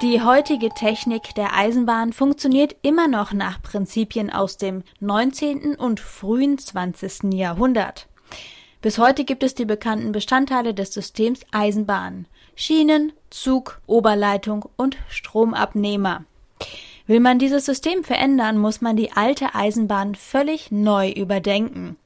Die heutige Technik der Eisenbahn funktioniert immer noch nach Prinzipien aus dem 19. und frühen 20. Jahrhundert. Bis heute gibt es die bekannten Bestandteile des Systems Eisenbahn. Schienen, Zug, Oberleitung und Stromabnehmer. Will man dieses System verändern, muss man die alte Eisenbahn völlig neu überdenken.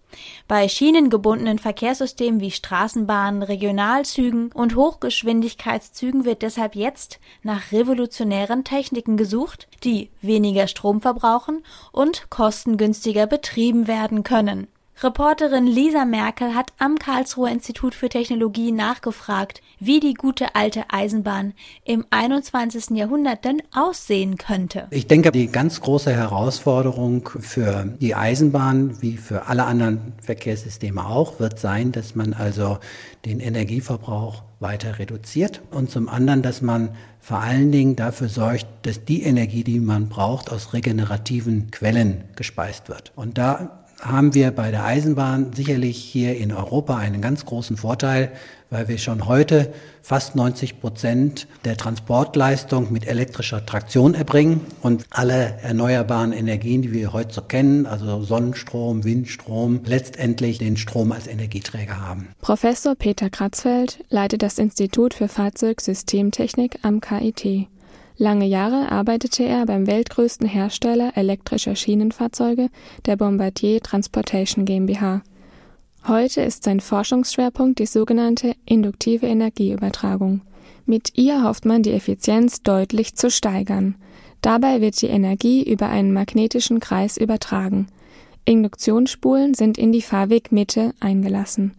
Bei schienengebundenen Verkehrssystemen wie Straßenbahnen, Regionalzügen und Hochgeschwindigkeitszügen wird deshalb jetzt nach revolutionären Techniken gesucht, die weniger Strom verbrauchen und kostengünstiger betrieben werden können. Reporterin Lisa Merkel hat am Karlsruher Institut für Technologie nachgefragt, wie die gute alte Eisenbahn im 21. Jahrhundert denn aussehen könnte. Ich denke, die ganz große Herausforderung für die Eisenbahn, wie für alle anderen Verkehrssysteme auch, wird sein, dass man also den Energieverbrauch weiter reduziert und zum anderen, dass man vor allen Dingen dafür sorgt, dass die Energie, die man braucht, aus regenerativen Quellen gespeist wird. Und da haben wir bei der Eisenbahn sicherlich hier in Europa einen ganz großen Vorteil, weil wir schon heute fast 90 Prozent der Transportleistung mit elektrischer Traktion erbringen und alle erneuerbaren Energien, die wir heute so kennen, also Sonnenstrom, Windstrom, letztendlich den Strom als Energieträger haben. Professor Peter Kratzfeld leitet das Institut für Fahrzeugsystemtechnik am KIT. Lange Jahre arbeitete er beim weltgrößten Hersteller elektrischer Schienenfahrzeuge, der Bombardier Transportation GmbH. Heute ist sein Forschungsschwerpunkt die sogenannte induktive Energieübertragung. Mit ihr hofft man die Effizienz deutlich zu steigern. Dabei wird die Energie über einen magnetischen Kreis übertragen. Induktionsspulen sind in die Fahrwegmitte eingelassen.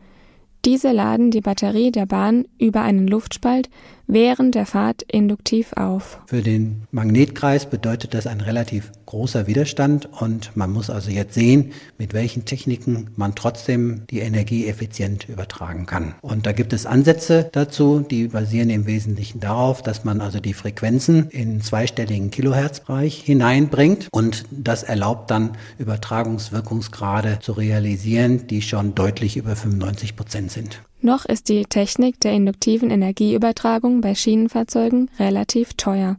Diese laden die Batterie der Bahn über einen Luftspalt während der Fahrt induktiv auf. Für den Magnetkreis bedeutet das ein relativ großer Widerstand und man muss also jetzt sehen, mit welchen Techniken man trotzdem die Energie effizient übertragen kann. Und da gibt es Ansätze dazu, die basieren im Wesentlichen darauf, dass man also die Frequenzen in zweistelligen Kilohertzbereich hineinbringt und das erlaubt dann Übertragungswirkungsgrade zu realisieren, die schon deutlich über 95 Prozent sind. Noch ist die Technik der induktiven Energieübertragung bei Schienenfahrzeugen relativ teuer.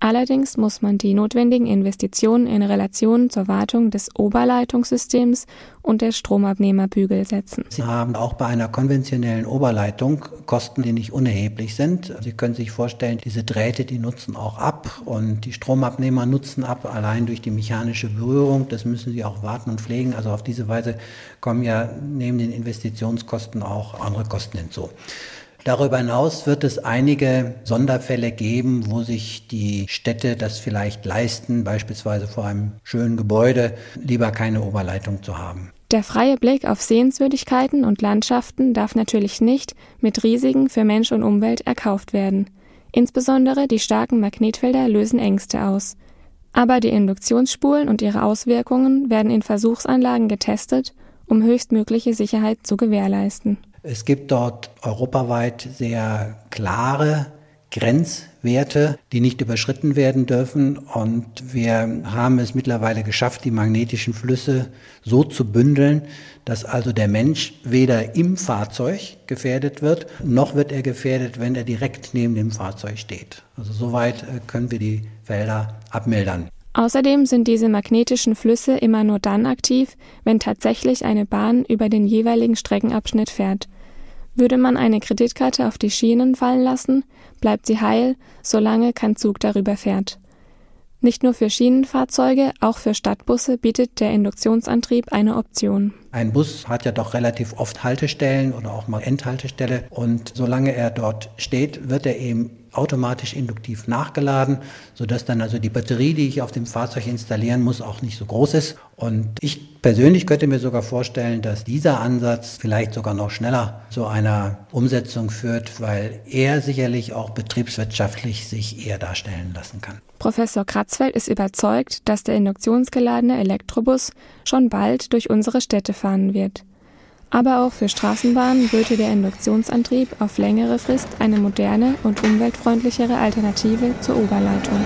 Allerdings muss man die notwendigen Investitionen in Relation zur Wartung des Oberleitungssystems und der Stromabnehmerbügel setzen. Sie haben auch bei einer konventionellen Oberleitung Kosten, die nicht unerheblich sind. Sie können sich vorstellen, diese Drähte, die nutzen auch ab und die Stromabnehmer nutzen ab, allein durch die mechanische Berührung. Das müssen sie auch warten und pflegen. Also auf diese Weise kommen ja neben den Investitionskosten auch andere Kosten hinzu. Darüber hinaus wird es einige Sonderfälle geben, wo sich die Städte das vielleicht leisten, beispielsweise vor einem schönen Gebäude lieber keine Oberleitung zu haben. Der freie Blick auf Sehenswürdigkeiten und Landschaften darf natürlich nicht mit Risiken für Mensch und Umwelt erkauft werden. Insbesondere die starken Magnetfelder lösen Ängste aus. Aber die Induktionsspulen und ihre Auswirkungen werden in Versuchsanlagen getestet, um höchstmögliche Sicherheit zu gewährleisten. Es gibt dort europaweit sehr klare Grenzwerte, die nicht überschritten werden dürfen. Und wir haben es mittlerweile geschafft, die magnetischen Flüsse so zu bündeln, dass also der Mensch weder im Fahrzeug gefährdet wird, noch wird er gefährdet, wenn er direkt neben dem Fahrzeug steht. Also soweit äh, können wir die Felder abmildern. Außerdem sind diese magnetischen Flüsse immer nur dann aktiv, wenn tatsächlich eine Bahn über den jeweiligen Streckenabschnitt fährt. Würde man eine Kreditkarte auf die Schienen fallen lassen, bleibt sie heil, solange kein Zug darüber fährt. Nicht nur für Schienenfahrzeuge, auch für Stadtbusse bietet der Induktionsantrieb eine Option. Ein Bus hat ja doch relativ oft Haltestellen oder auch mal Endhaltestelle und solange er dort steht, wird er eben automatisch induktiv nachgeladen, sodass dann also die Batterie, die ich auf dem Fahrzeug installieren muss, auch nicht so groß ist. Und ich persönlich könnte mir sogar vorstellen, dass dieser Ansatz vielleicht sogar noch schneller zu einer Umsetzung führt, weil er sicherlich auch betriebswirtschaftlich sich eher darstellen lassen kann. Professor Kratzfeld ist überzeugt, dass der induktionsgeladene Elektrobus schon bald durch unsere Städte fahren wird. Aber auch für Straßenbahnen böte der Induktionsantrieb auf längere Frist eine moderne und umweltfreundlichere Alternative zur Oberleitung.